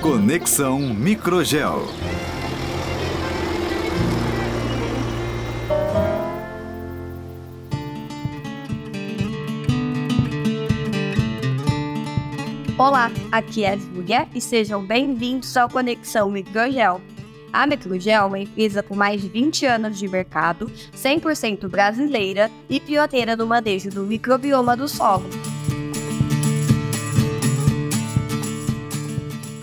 Conexão Microgel. Olá, aqui é Júlia e sejam bem-vindos ao Conexão Microgel. A Microgel é uma empresa com mais de 20 anos de mercado, 100% brasileira e pioneira no manejo do microbioma do solo.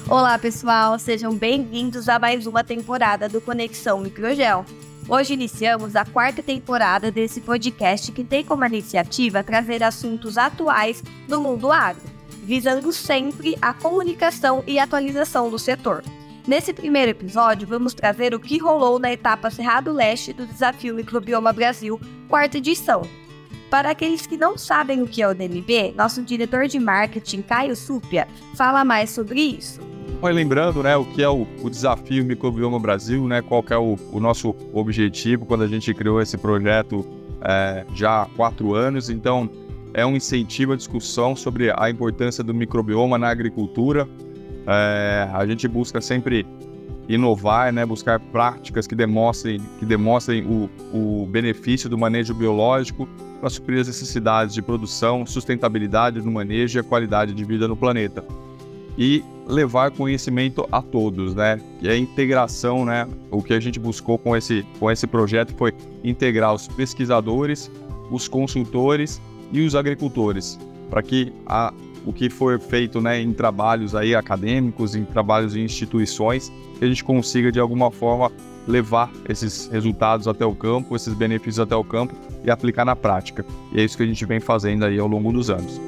Olá, pessoal, sejam bem-vindos a mais uma temporada do Conexão Microgel. Hoje iniciamos a quarta temporada desse podcast que tem como iniciativa trazer assuntos atuais do mundo agro visando sempre a comunicação e atualização do setor. Nesse primeiro episódio, vamos trazer o que rolou na etapa Cerrado Leste do Desafio Microbioma Brasil, quarta edição. Para aqueles que não sabem o que é o DMB, nosso diretor de marketing, Caio Súpia, fala mais sobre isso. Lembrando, né, o que é o, o desafio Microbioma Brasil, né, qual é o, o, nosso objetivo quando a gente criou esse projeto é, já há quatro anos. Então, é um incentivo à discussão sobre a importância do microbioma na agricultura. É, a gente busca sempre inovar, né, buscar práticas que demonstrem, que demonstrem o, o benefício do manejo biológico para suprir as necessidades de produção, sustentabilidade no manejo e a qualidade de vida no planeta. E levar conhecimento a todos, né? E a integração, né? O que a gente buscou com esse, com esse projeto foi integrar os pesquisadores, os consultores e os agricultores, para que a, o que for feito né, em trabalhos aí acadêmicos, em trabalhos em instituições, que a gente consiga de alguma forma levar esses resultados até o campo, esses benefícios até o campo e aplicar na prática. E é isso que a gente vem fazendo aí ao longo dos anos.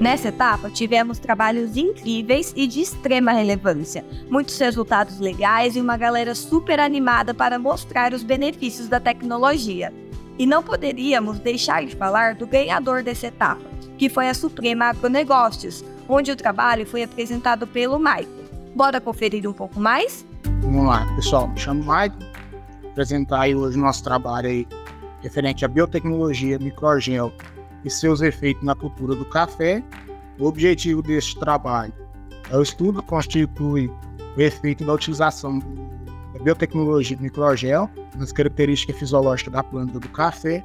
Nessa etapa, tivemos trabalhos incríveis e de extrema relevância, muitos resultados legais e uma galera super animada para mostrar os benefícios da tecnologia. E não poderíamos deixar de falar do ganhador dessa etapa, que foi a Suprema Agronegócios, onde o trabalho foi apresentado pelo Mike. Bora conferir um pouco mais? Vamos lá, pessoal, me chamo vou apresentar aí hoje o nosso trabalho aí referente à biotecnologia microgel e seus efeitos na cultura do café. O objetivo deste trabalho é o estudo que constitui o efeito da utilização biotecnologia do microgel nas características fisiológicas da planta do café,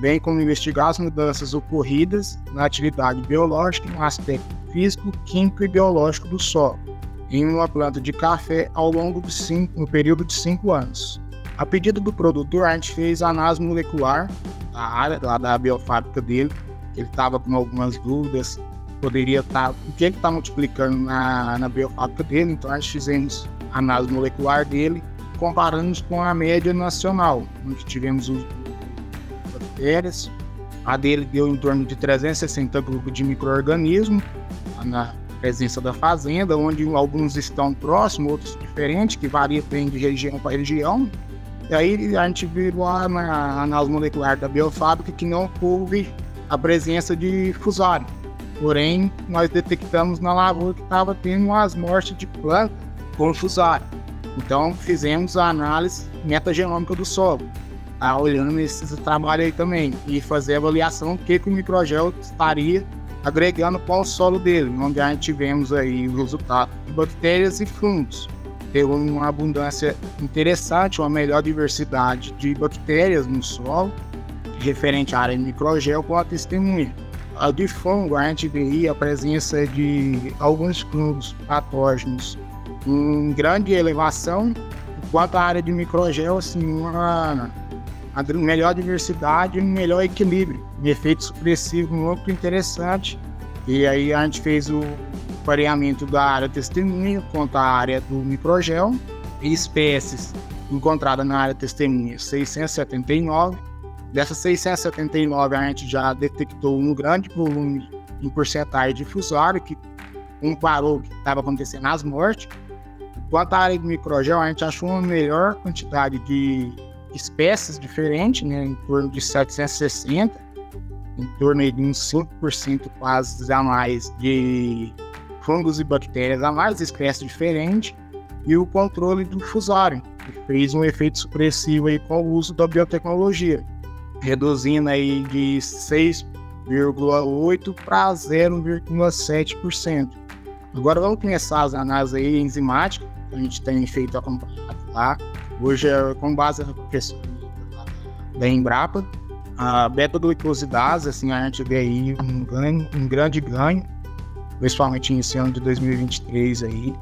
bem como investigar as mudanças ocorridas na atividade biológica no aspecto físico, químico e biológico do solo em uma planta de café ao longo do cinco, no período de cinco anos. A pedido do produtor, a gente fez análise molecular da área lá da biofábrica dele. Ele estava com algumas dúvidas, poderia estar, tá, o que ele está multiplicando na, na biofábrica dele. Então, nós fizemos análise molecular dele, comparamos com a média nacional, onde tivemos os bactérias. A dele deu em torno de 360 grupos de micro-organismos na presença da fazenda, onde alguns estão próximos, outros diferentes, que varia bem de região para região. E aí a gente viu lá na análise molecular da biofábrica que não houve a presença de fusário. Porém, nós detectamos na lavoura que estava tendo umas mortes de planta com fusário. Então, fizemos a análise metagenômica do solo, tá? olhando esse trabalho aí também, e fazer a avaliação do que, que o microgel estaria agregando para o solo dele, onde a gente tivemos aí o resultado de bactérias e fungos ter uma abundância interessante, uma melhor diversidade de bactérias no solo, referente à área de microgel com a testemunha. A de fungo, a gente veria a presença de alguns fungos patógenos em grande elevação, enquanto a área de microgel, assim, uma, melhor diversidade um melhor equilíbrio, um efeito supressivo muito interessante. E aí a gente fez o pareamento da área testemunha quanto à área do microgel e espécies encontradas na área testemunha 679. Dessas 679 a gente já detectou um grande volume em porcentagem de fusário que comparou o que estava acontecendo nas mortes. À área do microgel, a gente achou uma melhor quantidade de espécies diferentes, né, em torno de 760, em torno de uns 5% quase a mais de fungos e bactérias a mais espécies diferentes e o controle do fusário. fez um efeito supressivo aí com o uso da biotecnologia, reduzindo aí de 6,8% para 0,7%. Agora vamos começar as análises aí enzimáticas, que a gente tem feito a lá. Hoje, é com base na questão da Embrapa, a beta-glucosidase, assim, a gente vê aí um, ganho, um grande ganho, principalmente nesse ano de 2023 aí,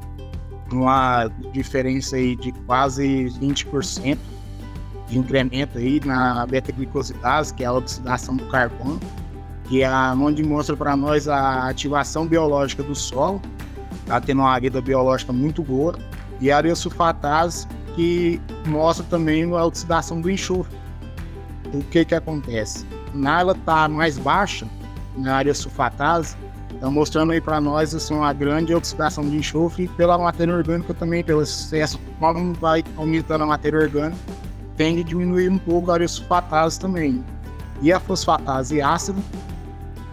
uma diferença aí de quase 20% de incremento aí na beta-glicosidase, que é a oxidação do carbono, que é onde mostra para nós a ativação biológica do solo, tá tendo uma vida biológica muito boa, e a areosulfatase, que mostra também a oxidação do enxofre. O que que acontece? Na ela tá mais baixa, na área sulfatase, Está mostrando aí para nós assim, uma grande oxidação de enxofre pela matéria orgânica também, pelo excesso, como vai aumentando a matéria orgânica, tende a diminuir um pouco a sulfatase também. E a fosfatase ácida,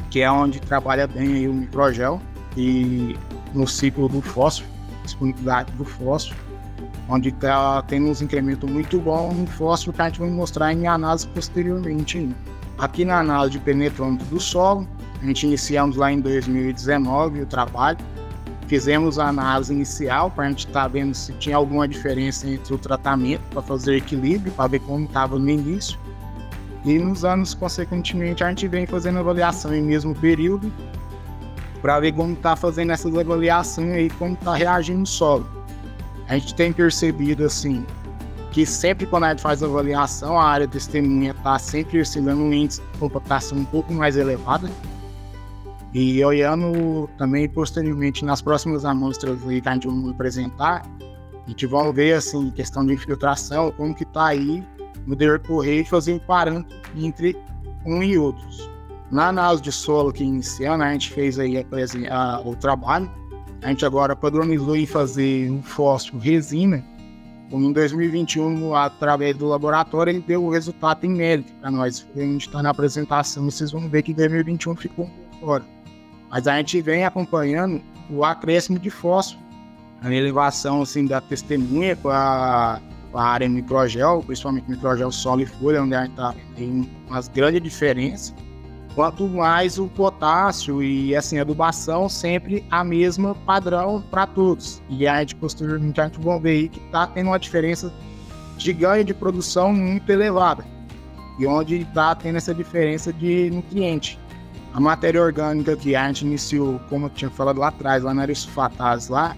que é onde trabalha bem aí o microgel, e no ciclo do fósforo, disponibilidade do fósforo, onde está tendo uns incrementos muito bons no fósforo que a gente vai mostrar em análise posteriormente. Aqui na análise de penetrômetro do solo, a gente iniciamos lá em 2019 o trabalho, fizemos a análise inicial para a gente estar tá vendo se tinha alguma diferença entre o tratamento para fazer equilíbrio, para ver como estava no início. E nos anos consequentemente a gente vem fazendo avaliação em mesmo período para ver como está fazendo essas avaliações e como está reagindo o solo. A gente tem percebido assim que sempre quando a gente faz avaliação, a área testemunha está sempre oscilando um índice de computação um pouco mais elevada. E olhando também posteriormente nas próximas amostras que a gente vai apresentar, a gente vai ver assim, questão de infiltração, como que está aí no decorrer e fazer um parâmetro entre um e outros. Na análise de solo que iniciando, a gente fez aí a, o trabalho, a gente agora padronizou em fazer um fósforo resina, em 2021, através do laboratório, ele deu o resultado em mérito para nós. A gente está na apresentação, vocês vão ver que em 2021 ficou fora. Mas a gente vem acompanhando o acréscimo de fósforo, a elevação assim, da testemunha com a, área microgel, principalmente microgel solo e folha, onde a gente tá, tem umas grandes diferenças. Quanto mais o potássio e assim, adubação, sempre a mesma padrão para todos. E a gente posteriormente a gente ver aí que está tendo uma diferença de ganho de produção muito elevada. E onde está tendo essa diferença de nutriente. A matéria orgânica que a gente iniciou, como eu tinha falado lá atrás, lá na Aristofatase, lá,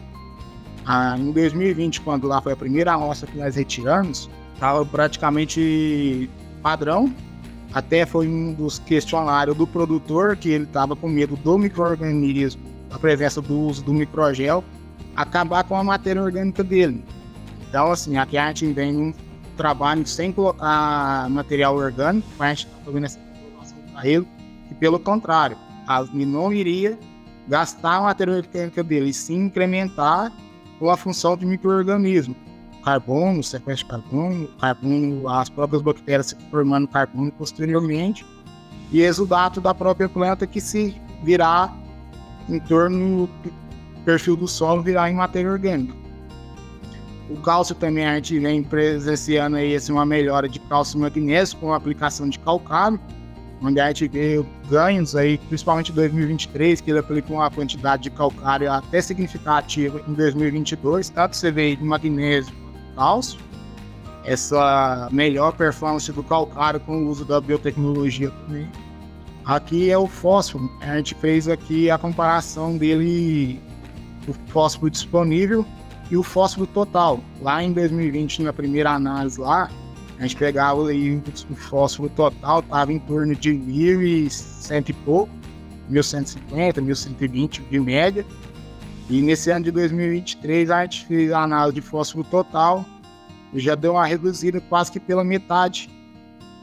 ah, em 2020, quando lá foi a primeira amostra que nós retiramos, estava praticamente padrão. Até foi um dos questionários do produtor, que ele estava com medo do microorganismo, a presença do uso do microgel, acabar com a matéria orgânica dele. Então, assim, aqui a gente vem um trabalho sem colocar material orgânico, a gente está fazendo essa informação para ele, e pelo contrário, ele não iria gastar a matéria orgânica dele, e sim incrementar com a função de microorganismo. Carbono, sequestro de carbono, carbono, as próprias bactérias se formando carbono posteriormente, e exudato da própria planta que se virar em torno do perfil do solo, virar em matéria orgânica. O cálcio também a gente vem presenciando aí assim, uma melhora de cálcio e magnésio com a aplicação de calcário, onde a gente vê ganhos aí, principalmente em 2023, que ele aplicou uma quantidade de calcário até significativa em 2022, tanto você vê magnésio cálcio, essa melhor performance do calcário com o uso da biotecnologia também. Aqui é o fósforo, a gente fez aqui a comparação dele, o fósforo disponível e o fósforo total. Lá em 2020, na primeira análise lá, a gente pegava aí o fósforo total, estava em torno de 1.100 e pouco, 1.150, 1.120 de média. E nesse ano de 2023 a gente fez a análise de fósforo total e já deu uma reduzida quase que pela metade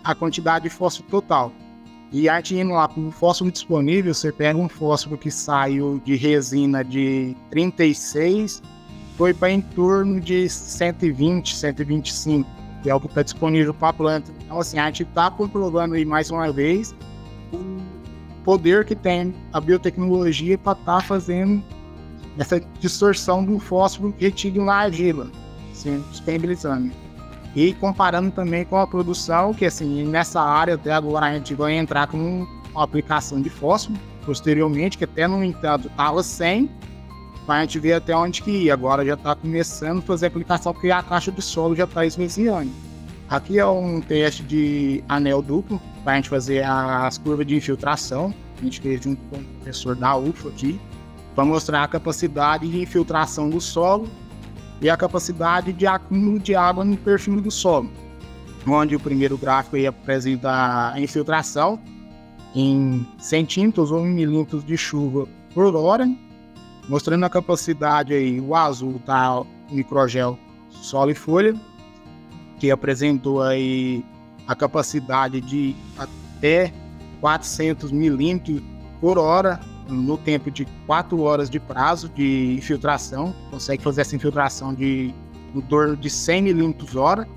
a quantidade de fósforo total. E a gente indo lá para o fósforo disponível, você pega um fósforo que saiu de resina de 36, foi para em torno de 120, 125 que é o que está disponível para a planta. Então, assim, a gente está comprovando aí mais uma vez o poder que tem a biotecnologia para estar tá fazendo essa distorção do fósforo retido na argila, assim, disponibilizando. E comparando também com a produção, que assim, nessa área até agora a gente vai entrar com uma aplicação de fósforo, posteriormente, que até no entanto estava sem, para a gente ver até onde que ia. Agora já está começando a fazer a aplicação, porque a caixa de solo já está esvaziando. Aqui é um teste de anel duplo, para a gente fazer as curvas de infiltração. A gente fez junto com o professor da UFO aqui, para mostrar a capacidade de infiltração do solo e a capacidade de acúmulo de água no perfil do solo, onde o primeiro gráfico apresenta a infiltração em centímetros ou milímetros de chuva por hora, mostrando a capacidade aí, o azul tá microgel solo e folha, que apresentou aí a capacidade de até 400 milímetros por hora no tempo de 4 horas de prazo de infiltração, consegue fazer essa infiltração de em torno de 100 milímetros hora.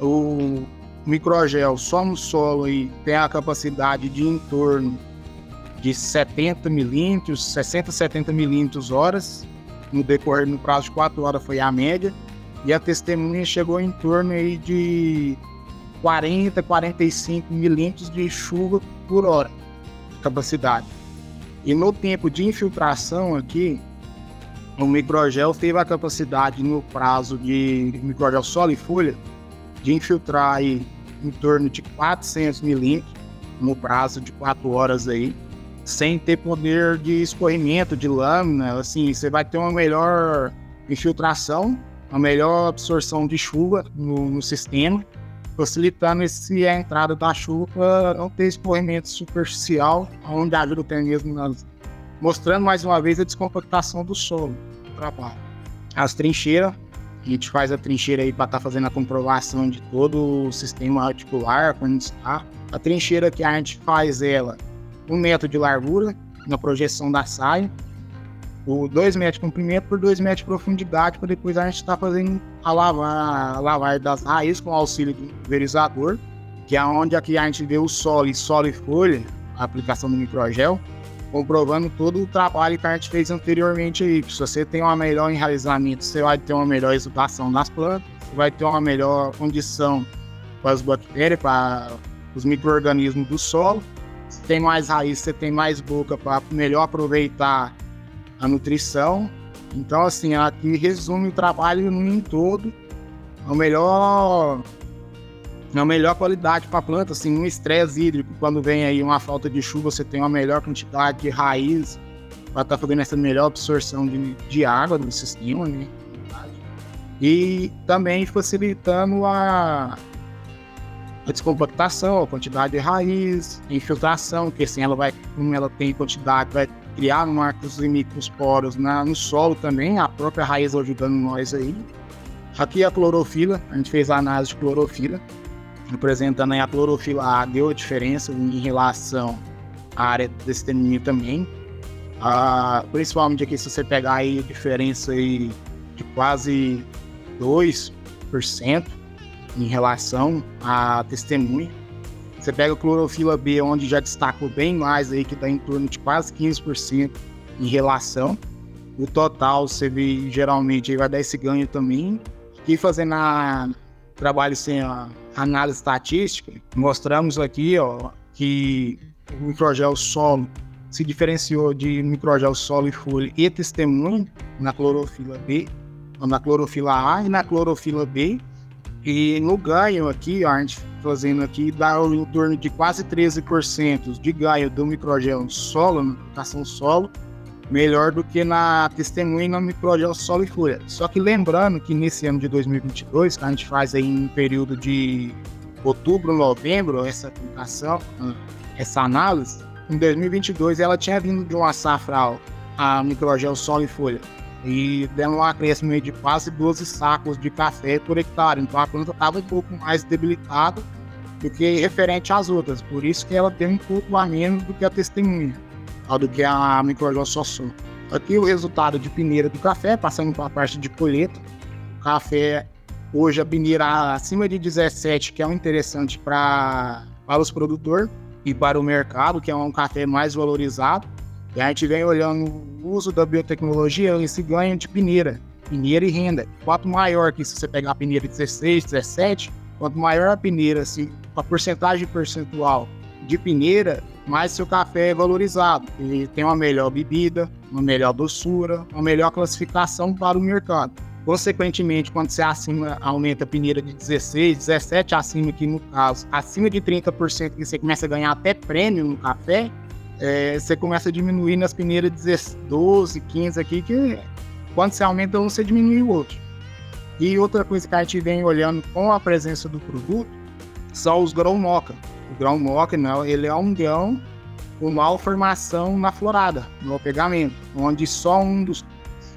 O microgel só no solo aí tem a capacidade de em torno de 70 milímetros, 60, 70 milímetros horas. No decorrer, no prazo de 4 horas foi a média. E a testemunha chegou em torno aí de 40, 45 milímetros de chuva por hora, capacidade. E no tempo de infiltração aqui, o microgel teve a capacidade, no prazo de microgel solo e folha, de infiltrar aí em torno de 400 milímetros no prazo de 4 horas aí, sem ter poder de escorrimento de lâmina, assim, você vai ter uma melhor infiltração, uma melhor absorção de chuva no, no sistema, facilitando esse, a entrada da chuva não ter escorrimento superficial, onde ajuda até mesmo nas, mostrando mais uma vez a descompactação do solo trabalho. As trincheiras, a gente faz a trincheira aí para estar tá fazendo a comprovação de todo o sistema articular, quando está. A trincheira que a gente faz ela, um metro de largura na projeção da saia, o 2 metros de comprimento por 2 metros de profundidade, para depois a gente estar tá fazendo a lavar, a lavar das raízes com auxílio do pulverizador, que é onde aqui a gente vê o solo e solo e folha, a aplicação do microgel, comprovando todo o trabalho que a gente fez anteriormente aí. Se você tem um melhor enraizamento, você vai ter uma melhor exultação das plantas, vai ter uma melhor condição para as bactérias, para os micro-organismos do solo. Se tem mais raiz, você tem mais boca para melhor aproveitar a nutrição. Então, assim, aqui resume o trabalho em todo. A melhor, a melhor qualidade para a planta, assim, um estresse hídrico. Quando vem aí uma falta de chuva, você tem uma melhor quantidade de raiz para estar tá fazendo essa melhor absorção de, de água do sistema, né? E também facilitando a, a descompactação, a quantidade de raiz, infiltração, que assim ela vai, como ela tem quantidade, vai criar marcos e microsporos na, no solo também, a própria raiz ajudando nós aí. Aqui a clorofila, a gente fez a análise de clorofila, representando aí a clorofila A deu a diferença em relação à área desse termínio também. Ah, principalmente aqui se você pegar aí a diferença aí de quase 2% em relação à testemunha. Você pega a clorofila B, onde já destacou bem mais aí, que está em torno de quase 15% em relação. O total, você vê, geralmente, aí vai dar esse ganho também. E fazendo a trabalho sem a análise estatística, mostramos aqui ó, que o microgel solo se diferenciou de microgel solo e folha e testemunho na clorofila B, na clorofila A e na clorofila B, e no ganho aqui, a gente fazendo aqui, dá em torno de quase 13% de ganho do microgel solo, na aplicação solo, melhor do que na testemunha no microgel solo e folha. Só que lembrando que nesse ano de 2022, que a gente faz aí em período de outubro, novembro, essa aplicação, essa análise, em 2022 ela tinha vindo de uma safra a microgel solo e folha e dando um acréscimo de quase 12 sacos de café por hectare. Então a planta estava um pouco mais debilitada do que referente às outras. Por isso que ela tem um pouco a menos do que a testemunha, do que a microglossossum. Aqui o resultado de peneira do café, passando para a parte de colheita. O café, hoje a peneira acima de 17, que é um interessante para, para os produtores e para o mercado, que é um café mais valorizado. E a gente vem olhando o uso da biotecnologia, esse ganho de peneira. peneira e renda. Quanto maior que se você pegar a peneira 16, 17, quanto maior a peneira, assim, a porcentagem percentual de peneira, mais seu café é valorizado. Ele tem uma melhor bebida, uma melhor doçura, uma melhor classificação para o mercado. Consequentemente, quando você acima, aumenta a peneira de 16, 17 acima, que no caso, acima de 30%, que você começa a ganhar até prêmio no café, é, você começa a diminuir nas peneiras de 12, 15 aqui, que quando você aumenta um, você diminui o outro. E outra coisa que a gente vem olhando com a presença do produto são os grão moca. O grão moca, não, ele é um grão com malformação na florada, no pegamento, onde só um dos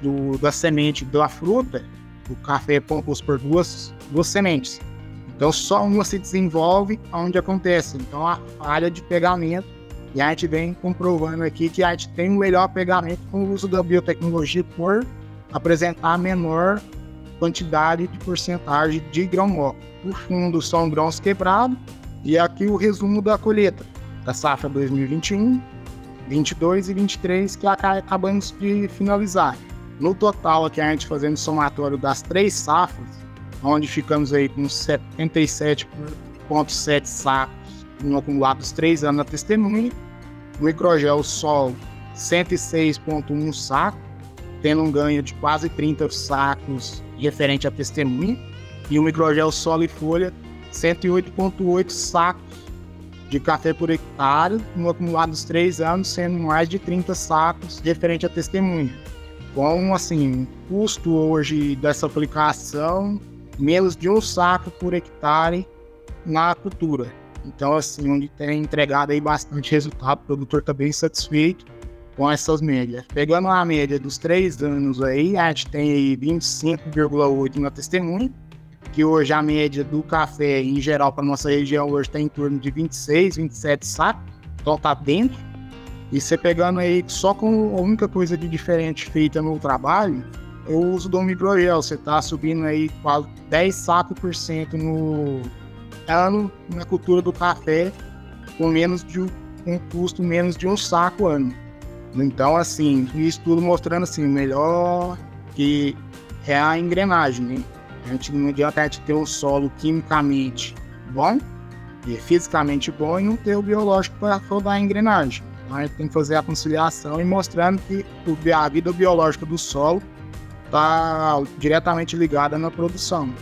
do, da semente da fruta, o café é composto por duas, duas sementes. Então só uma se desenvolve onde acontece. Então a falha de pegamento e a gente vem comprovando aqui que a gente tem um melhor pegamento com o uso da biotecnologia por apresentar menor quantidade de porcentagem de grão mole. O fundo são grãos quebrados e aqui o resumo da colheita da safra 2021, 22 e 23 que acabamos de finalizar. No total aqui a gente fazendo somatório das três safras, onde ficamos aí com 77,7 sacos no acumulado dos três anos na testemunha. O microgel sol 106,1 saco, tendo um ganho de quase 30 sacos referente à testemunha. E o microgel solo e folha 108,8 sacos de café por hectare no acumulado dos três anos, sendo mais de 30 sacos referente à testemunha. Com assim, custo hoje dessa aplicação menos de um saco por hectare na cultura. Então, assim, onde tem entregado aí bastante resultado, o produtor está bem satisfeito com essas médias. Pegando a média dos três anos aí, a gente tem aí 25,8 na testemunha, que hoje a média do café em geral para nossa região hoje está em torno de 26, 27 sacos, então tá dentro. E você pegando aí só com a única coisa de diferente feita no trabalho, é o uso do microgel. Você tá subindo aí quase 10 sacos por cento no ano na cultura do café, com menos de um custo menos de um saco ano. Então, assim, isso tudo mostrando assim, melhor que é a engrenagem, né? A gente não adianta a gente ter um solo quimicamente bom e fisicamente bom e não ter o biológico para rodar a engrenagem. Então a gente tem que fazer a conciliação e mostrando que a vida biológica do solo está diretamente ligada na produção.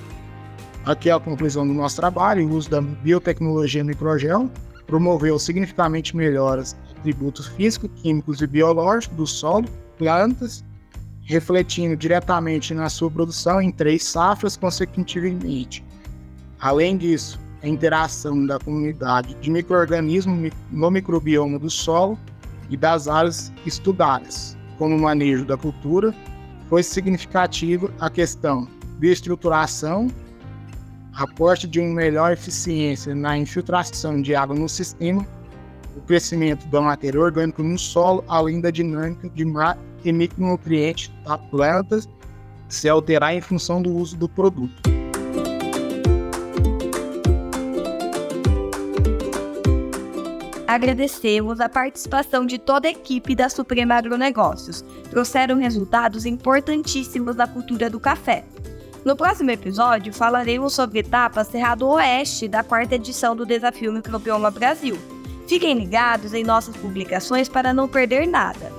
Aqui é a conclusão do nosso trabalho, o uso da biotecnologia no microgel promoveu significativamente melhoras atributos físicos, químicos e biológicos do solo, plantas refletindo diretamente na sua produção em três safras consecutivamente. Além disso, a interação da comunidade de microorganismos no microbioma do solo e das áreas estudadas, como o manejo da cultura, foi significativa a questão de estruturação, aporte de uma melhor eficiência na infiltração de água no sistema, o crescimento da matéria orgânica no solo, além da dinâmica de e micronutrientes da planta se alterar em função do uso do produto. Agradecemos a participação de toda a equipe da Suprema Agronegócios. Trouxeram resultados importantíssimos na cultura do café. No próximo episódio, falaremos sobre etapa Cerrado Oeste da quarta edição do Desafio Microbioma Brasil. Fiquem ligados em nossas publicações para não perder nada.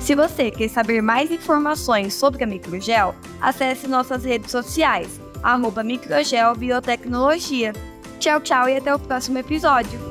Se você quer saber mais informações sobre a Microgel, acesse nossas redes sociais, arroba Microgel Biotecnologia. Tchau, tchau e até o próximo episódio.